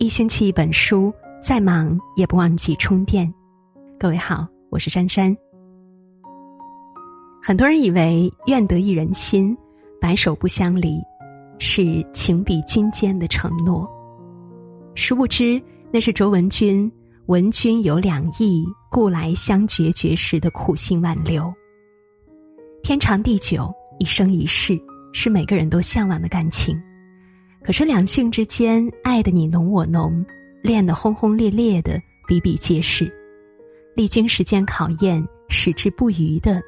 一星期一本书，再忙也不忘记充电。各位好，我是珊珊。很多人以为“愿得一人心，白首不相离”是情比金坚的承诺，殊不知那是卓文君“闻君有两意，故来相决绝”时的苦心挽留。天长地久，一生一世，是每个人都向往的感情。可是两性之间爱的你侬我侬，恋的轰轰烈烈的比比皆是，历经时间考验，矢志不渝的，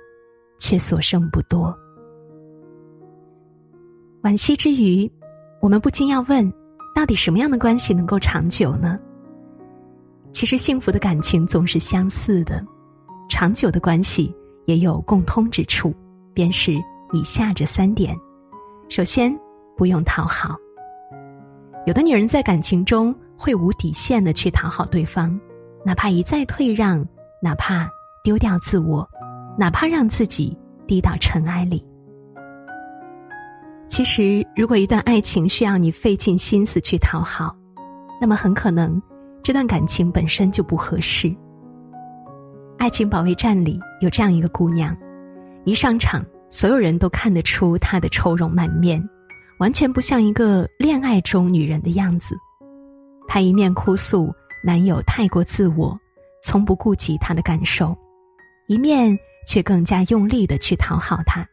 却所剩不多。惋惜之余，我们不禁要问：到底什么样的关系能够长久呢？其实幸福的感情总是相似的，长久的关系也有共通之处，便是以下这三点：首先，不用讨好。有的女人在感情中会无底线的去讨好对方，哪怕一再退让，哪怕丢掉自我，哪怕让自己低到尘埃里。其实，如果一段爱情需要你费尽心思去讨好，那么很可能这段感情本身就不合适。《爱情保卫战》里有这样一个姑娘，一上场，所有人都看得出她的愁容满面。完全不像一个恋爱中女人的样子，她一面哭诉男友太过自我，从不顾及她的感受，一面却更加用力的去讨好他，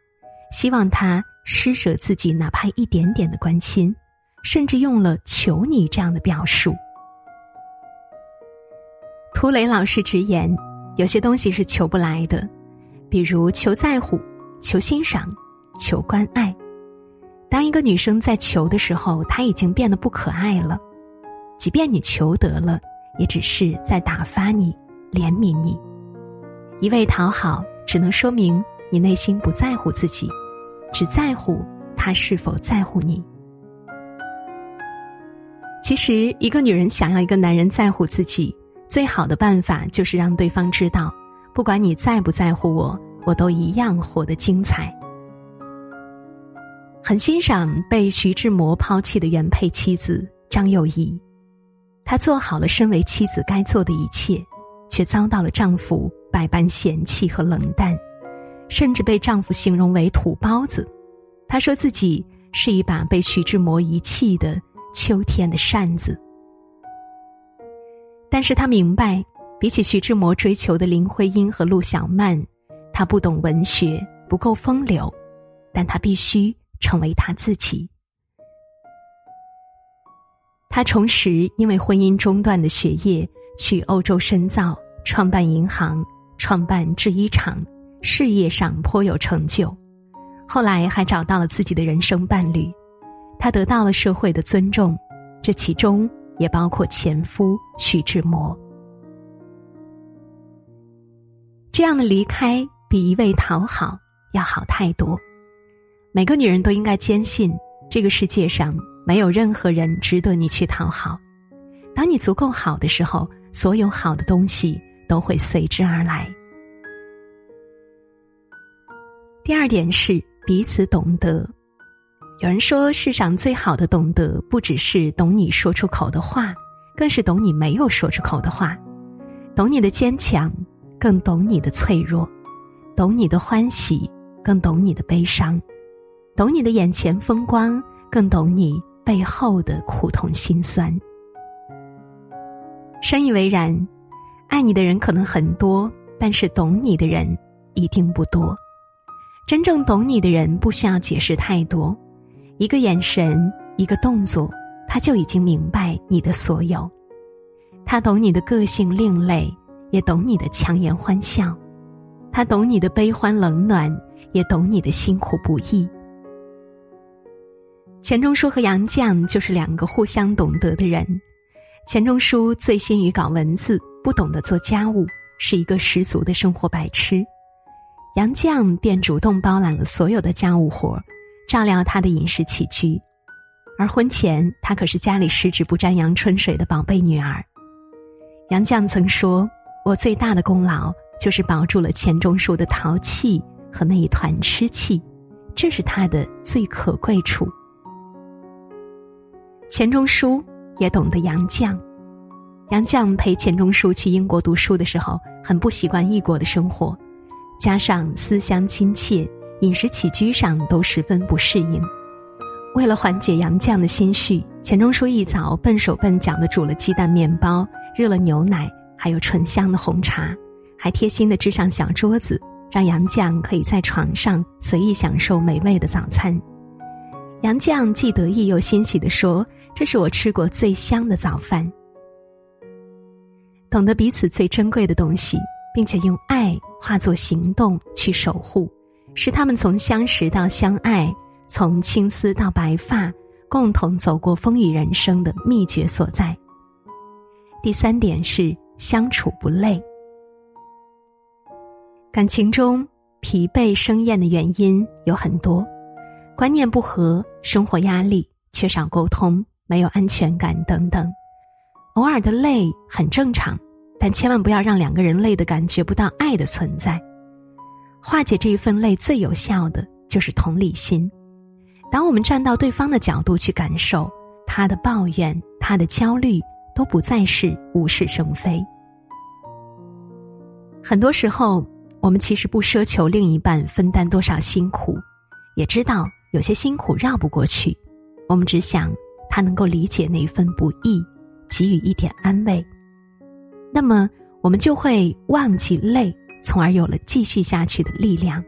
希望他施舍自己哪怕一点点的关心，甚至用了“求你”这样的表述。涂磊老师直言，有些东西是求不来的，比如求在乎、求欣赏、求关爱。当一个女生在求的时候，她已经变得不可爱了。即便你求得了，也只是在打发你、怜悯你。一味讨好，只能说明你内心不在乎自己，只在乎他是否在乎你。其实，一个女人想要一个男人在乎自己，最好的办法就是让对方知道，不管你在不在乎我，我都一样活得精彩。很欣赏被徐志摩抛弃的原配妻子张幼仪，她做好了身为妻子该做的一切，却遭到了丈夫百般嫌弃和冷淡，甚至被丈夫形容为土包子。她说自己是一把被徐志摩遗弃的秋天的扇子。但是她明白，比起徐志摩追求的林徽因和陆小曼，她不懂文学，不够风流，但她必须。成为他自己。他重拾因为婚姻中断的学业，去欧洲深造，创办银行，创办制衣厂，事业上颇有成就。后来还找到了自己的人生伴侣，他得到了社会的尊重，这其中也包括前夫徐志摩。这样的离开，比一味讨好要好太多。每个女人都应该坚信，这个世界上没有任何人值得你去讨好。当你足够好的时候，所有好的东西都会随之而来。第二点是彼此懂得。有人说，世上最好的懂得，不只是懂你说出口的话，更是懂你没有说出口的话，懂你的坚强，更懂你的脆弱，懂你的欢喜，更懂你的悲伤。懂你的眼前风光，更懂你背后的苦痛心酸。深以为然，爱你的人可能很多，但是懂你的人一定不多。真正懂你的人，不需要解释太多，一个眼神，一个动作，他就已经明白你的所有。他懂你的个性另类，也懂你的强颜欢笑；他懂你的悲欢冷暖，也懂你的辛苦不易。钱钟书和杨绛就是两个互相懂得的人。钱钟书醉心于搞文字，不懂得做家务，是一个十足的生活白痴。杨绛便主动包揽了所有的家务活，照料他的饮食起居。而婚前，她可是家里十指不沾阳春水的宝贝女儿。杨绛曾说：“我最大的功劳就是保住了钱钟书的淘气和那一团痴气，这是他的最可贵处。”钱钟书也懂得杨绛。杨绛陪钱钟书去英国读书的时候，很不习惯异国的生活，加上思乡亲切，饮食起居上都十分不适应。为了缓解杨绛的心绪，钱钟书一早笨手笨脚的煮了鸡蛋面包，热了牛奶，还有醇香的红茶，还贴心的支上小桌子，让杨绛可以在床上随意享受美味的早餐。杨绛既得意又欣喜的说：“这是我吃过最香的早饭。”懂得彼此最珍贵的东西，并且用爱化作行动去守护，是他们从相识到相爱，从青丝到白发，共同走过风雨人生的秘诀所在。第三点是相处不累。感情中疲惫生厌的原因有很多，观念不合、生活压力、缺少沟通、没有安全感等等。偶尔的累很正常，但千万不要让两个人累的感觉不到爱的存在。化解这一份累最有效的就是同理心。当我们站到对方的角度去感受他的抱怨、他的焦虑，都不再是无事生非。很多时候，我们其实不奢求另一半分担多少辛苦，也知道有些辛苦绕不过去，我们只想他能够理解那份不易。给予一点安慰，那么我们就会忘记累，从而有了继续下去的力量。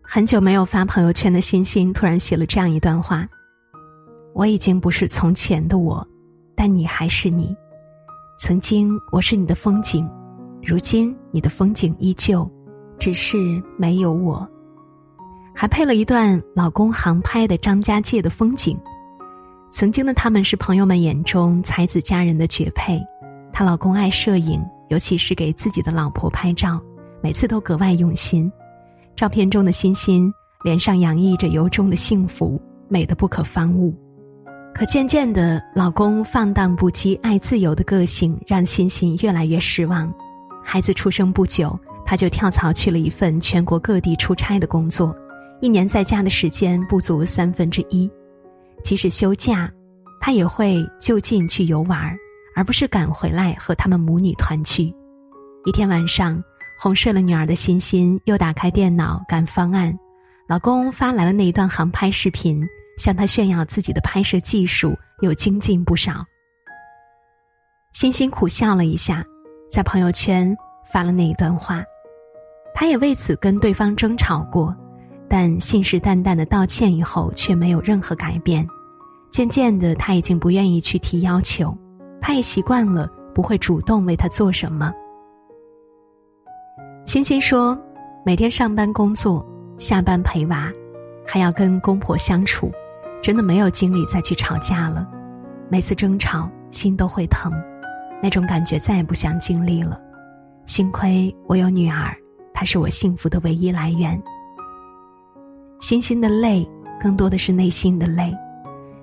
很久没有发朋友圈的欣欣突然写了这样一段话：“我已经不是从前的我，但你还是你。曾经我是你的风景，如今你的风景依旧，只是没有我。”还配了一段老公航拍的张家界的风景。曾经的他们是朋友们眼中才子佳人的绝配，她老公爱摄影，尤其是给自己的老婆拍照，每次都格外用心。照片中的欣欣脸上洋溢着由衷的幸福，美得不可方物。可渐渐的，老公放荡不羁、爱自由的个性让欣欣越来越失望。孩子出生不久，她就跳槽去了一份全国各地出差的工作，一年在家的时间不足三分之一。即使休假，他也会就近去游玩，而不是赶回来和他们母女团聚。一天晚上，哄睡了女儿的欣欣又打开电脑赶方案，老公发来了那一段航拍视频，向她炫耀自己的拍摄技术又精进不少。欣欣苦笑了一下，在朋友圈发了那一段话。她也为此跟对方争吵过。但信誓旦旦的道歉以后，却没有任何改变。渐渐的，他已经不愿意去提要求，他也习惯了不会主动为他做什么。欣欣说：“每天上班工作，下班陪娃，还要跟公婆相处，真的没有精力再去吵架了。每次争吵，心都会疼，那种感觉再也不想经历了。幸亏我有女儿，她是我幸福的唯一来源。”欣欣的累，更多的是内心的累。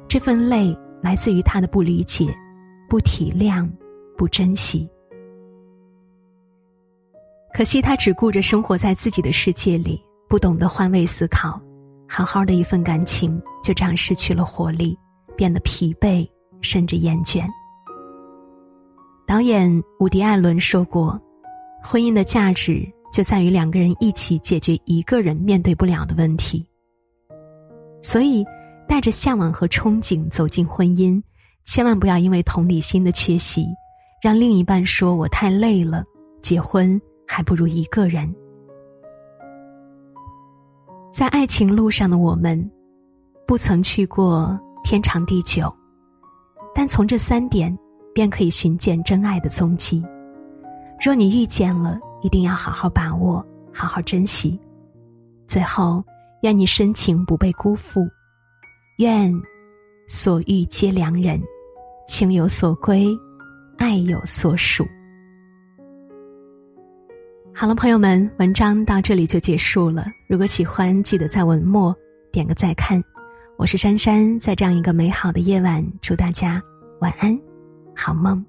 这份累来自于他的不理解、不体谅、不珍惜。可惜他只顾着生活在自己的世界里，不懂得换位思考。好好的一份感情，就这样失去了活力，变得疲惫，甚至厌倦。导演伍迪·艾伦说过：“婚姻的价值。”就在于两个人一起解决一个人面对不了的问题。所以，带着向往和憧憬走进婚姻，千万不要因为同理心的缺席，让另一半说我太累了，结婚还不如一个人。在爱情路上的我们，不曾去过天长地久，但从这三点便可以寻见真爱的踪迹。若你遇见了，一定要好好把握，好好珍惜。最后，愿你深情不被辜负，愿所遇皆良人，情有所归，爱有所属。好了，朋友们，文章到这里就结束了。如果喜欢，记得在文末点个再看。我是珊珊，在这样一个美好的夜晚，祝大家晚安，好梦。